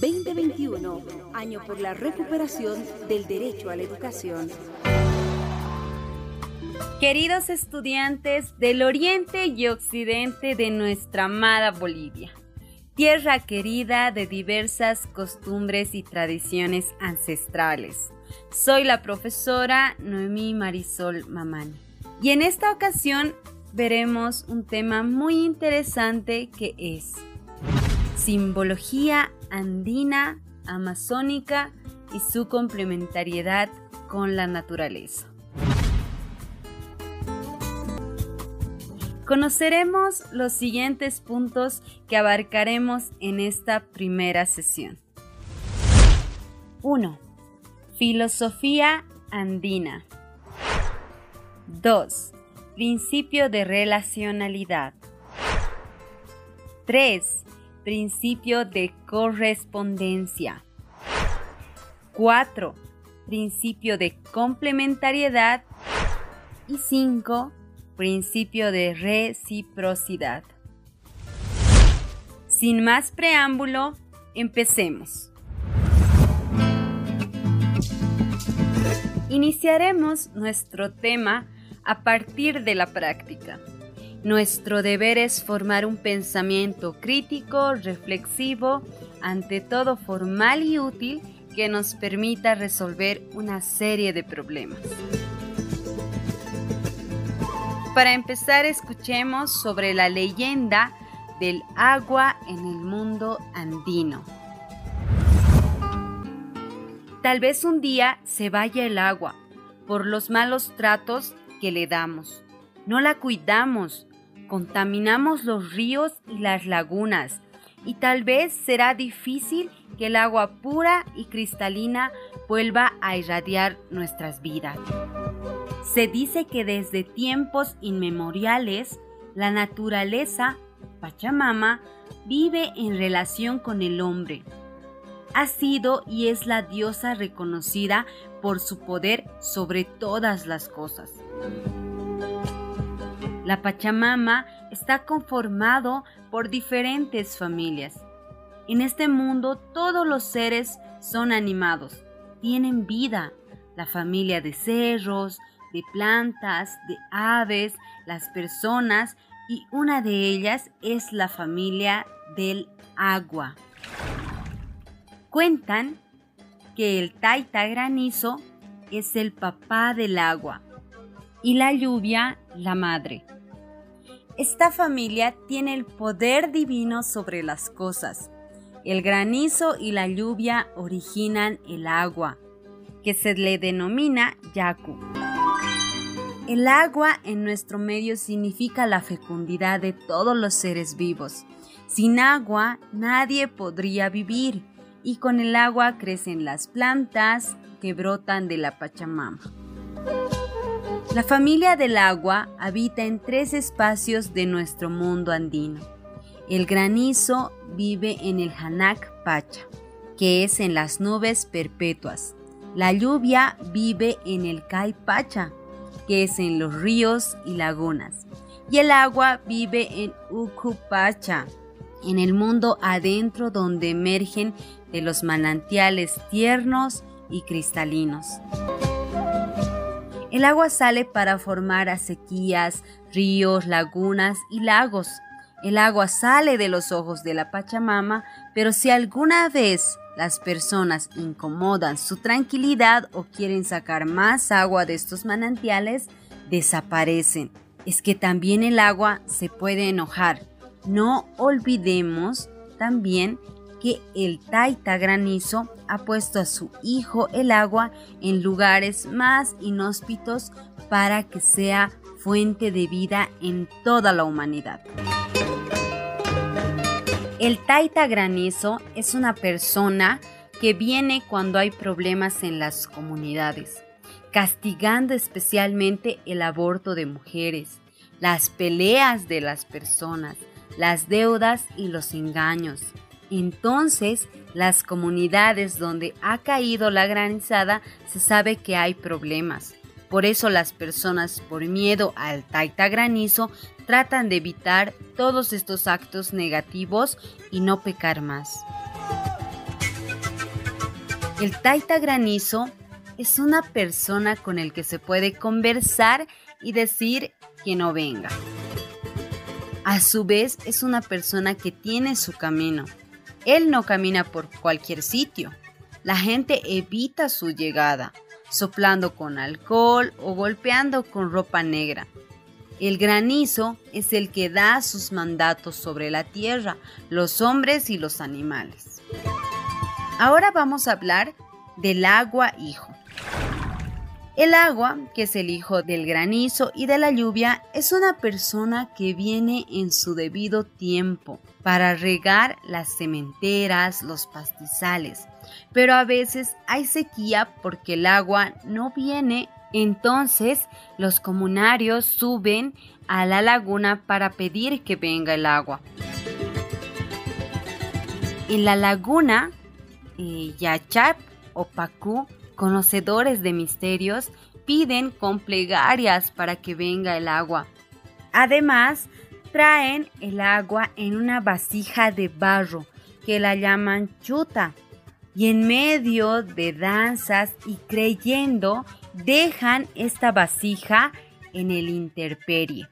2021, año por la recuperación del derecho a la educación. Queridos estudiantes del oriente y occidente de nuestra amada Bolivia, tierra querida de diversas costumbres y tradiciones ancestrales. Soy la profesora Noemí Marisol Mamani. Y en esta ocasión veremos un tema muy interesante que es simbología andina, amazónica y su complementariedad con la naturaleza. Conoceremos los siguientes puntos que abarcaremos en esta primera sesión. 1. Filosofía andina. 2. Principio de relacionalidad. 3. Principio de correspondencia. 4. Principio de complementariedad. Y 5. Principio de reciprocidad. Sin más preámbulo, empecemos. Iniciaremos nuestro tema a partir de la práctica. Nuestro deber es formar un pensamiento crítico, reflexivo, ante todo formal y útil que nos permita resolver una serie de problemas. Para empezar, escuchemos sobre la leyenda del agua en el mundo andino. Tal vez un día se vaya el agua por los malos tratos que le damos. No la cuidamos, contaminamos los ríos y las lagunas y tal vez será difícil que el agua pura y cristalina vuelva a irradiar nuestras vidas. Se dice que desde tiempos inmemoriales la naturaleza, Pachamama, vive en relación con el hombre ha sido y es la diosa reconocida por su poder sobre todas las cosas. La Pachamama está conformado por diferentes familias. En este mundo todos los seres son animados, tienen vida. La familia de cerros, de plantas, de aves, las personas y una de ellas es la familia del agua. Cuentan que el taita granizo es el papá del agua y la lluvia la madre. Esta familia tiene el poder divino sobre las cosas. El granizo y la lluvia originan el agua, que se le denomina yaku. El agua en nuestro medio significa la fecundidad de todos los seres vivos. Sin agua nadie podría vivir y con el agua crecen las plantas que brotan de la Pachamama. La familia del agua habita en tres espacios de nuestro mundo andino. El granizo vive en el Hanak Pacha, que es en las nubes perpetuas. La lluvia vive en el Kai Pacha, que es en los ríos y lagunas. Y el agua vive en Pacha, en el mundo adentro donde emergen de los manantiales tiernos y cristalinos. El agua sale para formar acequias, ríos, lagunas y lagos. El agua sale de los ojos de la Pachamama, pero si alguna vez las personas incomodan su tranquilidad o quieren sacar más agua de estos manantiales, desaparecen. Es que también el agua se puede enojar. No olvidemos también que el Taita Granizo ha puesto a su hijo el agua en lugares más inhóspitos para que sea fuente de vida en toda la humanidad. El Taita Granizo es una persona que viene cuando hay problemas en las comunidades, castigando especialmente el aborto de mujeres, las peleas de las personas, las deudas y los engaños, entonces, las comunidades donde ha caído la granizada se sabe que hay problemas. Por eso las personas, por miedo al taita granizo, tratan de evitar todos estos actos negativos y no pecar más. El taita granizo es una persona con el que se puede conversar y decir que no venga. A su vez es una persona que tiene su camino. Él no camina por cualquier sitio. La gente evita su llegada, soplando con alcohol o golpeando con ropa negra. El granizo es el que da sus mandatos sobre la tierra, los hombres y los animales. Ahora vamos a hablar del agua hijo. El agua, que es el hijo del granizo y de la lluvia, es una persona que viene en su debido tiempo para regar las cementeras, los pastizales. Pero a veces hay sequía porque el agua no viene, entonces los comunarios suben a la laguna para pedir que venga el agua. En la laguna, eh, Yachap o Pacú conocedores de misterios, piden con plegarias para que venga el agua. Además, traen el agua en una vasija de barro que la llaman chuta y en medio de danzas y creyendo dejan esta vasija en el interperie.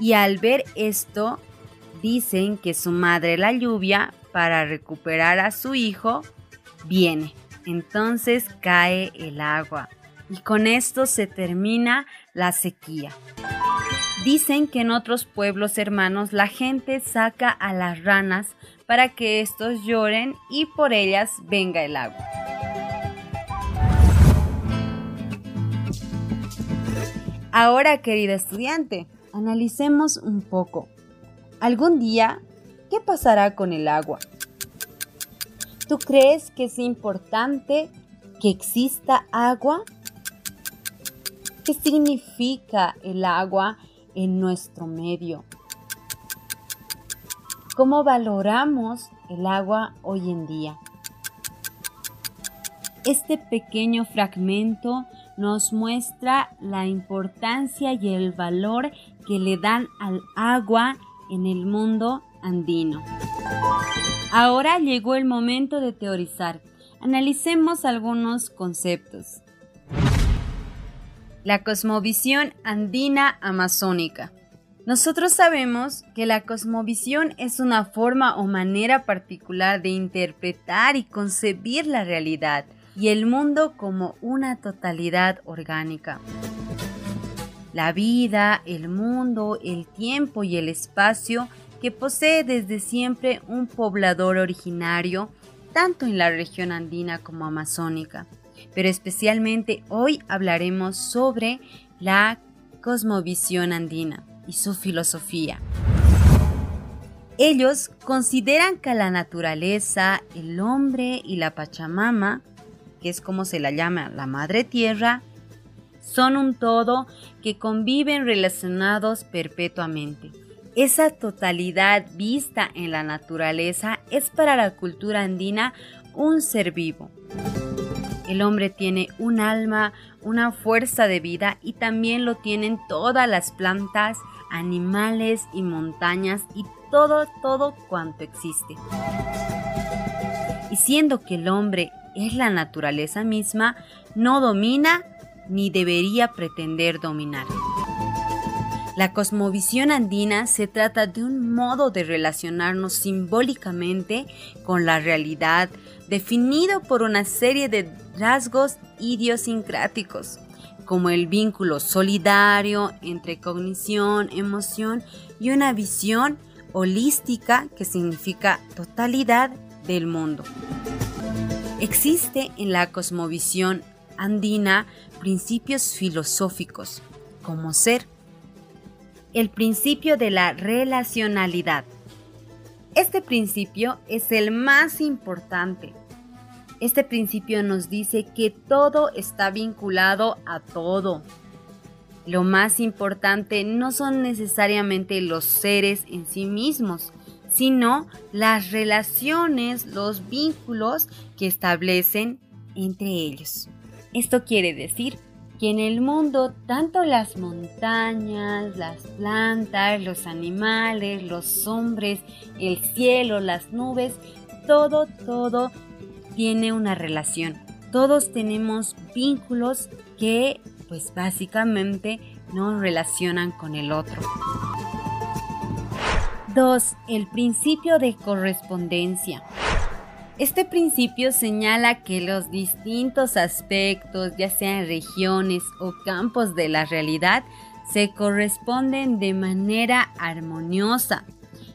Y al ver esto, dicen que su madre la lluvia, para recuperar a su hijo, viene. Entonces cae el agua y con esto se termina la sequía. Dicen que en otros pueblos hermanos la gente saca a las ranas para que estos lloren y por ellas venga el agua. Ahora, querida estudiante, analicemos un poco. Algún día, ¿qué pasará con el agua? ¿Tú crees que es importante que exista agua? ¿Qué significa el agua en nuestro medio? ¿Cómo valoramos el agua hoy en día? Este pequeño fragmento nos muestra la importancia y el valor que le dan al agua en el mundo andino. Ahora llegó el momento de teorizar. Analicemos algunos conceptos. La cosmovisión andina amazónica. Nosotros sabemos que la cosmovisión es una forma o manera particular de interpretar y concebir la realidad y el mundo como una totalidad orgánica. La vida, el mundo, el tiempo y el espacio que posee desde siempre un poblador originario, tanto en la región andina como amazónica. Pero especialmente hoy hablaremos sobre la cosmovisión andina y su filosofía. Ellos consideran que la naturaleza, el hombre y la Pachamama, que es como se la llama la Madre Tierra, son un todo que conviven relacionados perpetuamente esa totalidad vista en la naturaleza es para la cultura andina un ser vivo. El hombre tiene un alma, una fuerza de vida y también lo tienen todas las plantas, animales y montañas y todo, todo cuanto existe. Y siendo que el hombre es la naturaleza misma, no domina ni debería pretender dominar. La cosmovisión andina se trata de un modo de relacionarnos simbólicamente con la realidad definido por una serie de rasgos idiosincráticos, como el vínculo solidario entre cognición, emoción y una visión holística que significa totalidad del mundo. Existe en la cosmovisión andina principios filosóficos como ser, el principio de la relacionalidad. Este principio es el más importante. Este principio nos dice que todo está vinculado a todo. Lo más importante no son necesariamente los seres en sí mismos, sino las relaciones, los vínculos que establecen entre ellos. Esto quiere decir que en el mundo tanto las montañas, las plantas, los animales, los hombres, el cielo, las nubes, todo, todo tiene una relación. todos tenemos vínculos que pues básicamente nos relacionan con el otro. 2. El principio de correspondencia. Este principio señala que los distintos aspectos, ya sean regiones o campos de la realidad, se corresponden de manera armoniosa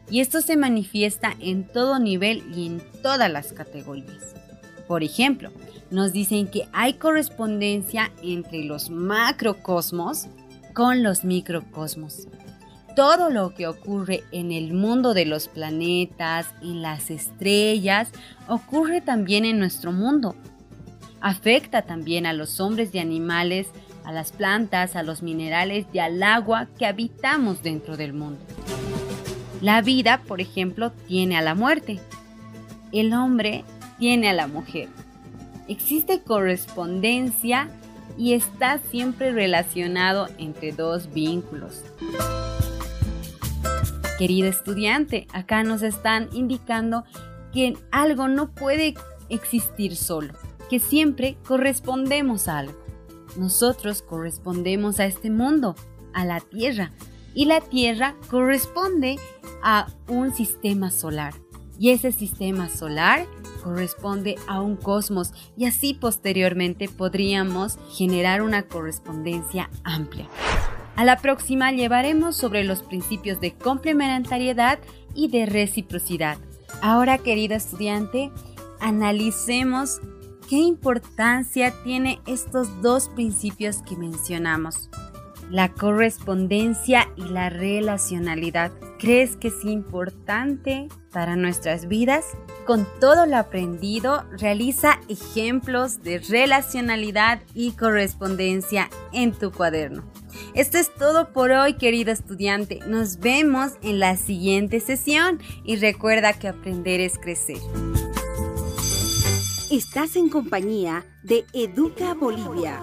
y esto se manifiesta en todo nivel y en todas las categorías. Por ejemplo, nos dicen que hay correspondencia entre los macrocosmos con los microcosmos. Todo lo que ocurre en el mundo de los planetas, en las estrellas, ocurre también en nuestro mundo. Afecta también a los hombres y animales, a las plantas, a los minerales y al agua que habitamos dentro del mundo. La vida, por ejemplo, tiene a la muerte. El hombre tiene a la mujer. Existe correspondencia y está siempre relacionado entre dos vínculos. Querido estudiante, acá nos están indicando que algo no puede existir solo, que siempre correspondemos a algo. Nosotros correspondemos a este mundo, a la Tierra, y la Tierra corresponde a un sistema solar. Y ese sistema solar corresponde a un cosmos y así posteriormente podríamos generar una correspondencia amplia. A la próxima llevaremos sobre los principios de complementariedad y de reciprocidad. Ahora, querido estudiante, analicemos qué importancia tiene estos dos principios que mencionamos la correspondencia y la relacionalidad. ¿Crees que es importante para nuestras vidas? Con todo lo aprendido, realiza ejemplos de relacionalidad y correspondencia en tu cuaderno. Esto es todo por hoy, querido estudiante. Nos vemos en la siguiente sesión y recuerda que aprender es crecer. Estás en compañía de Educa Bolivia.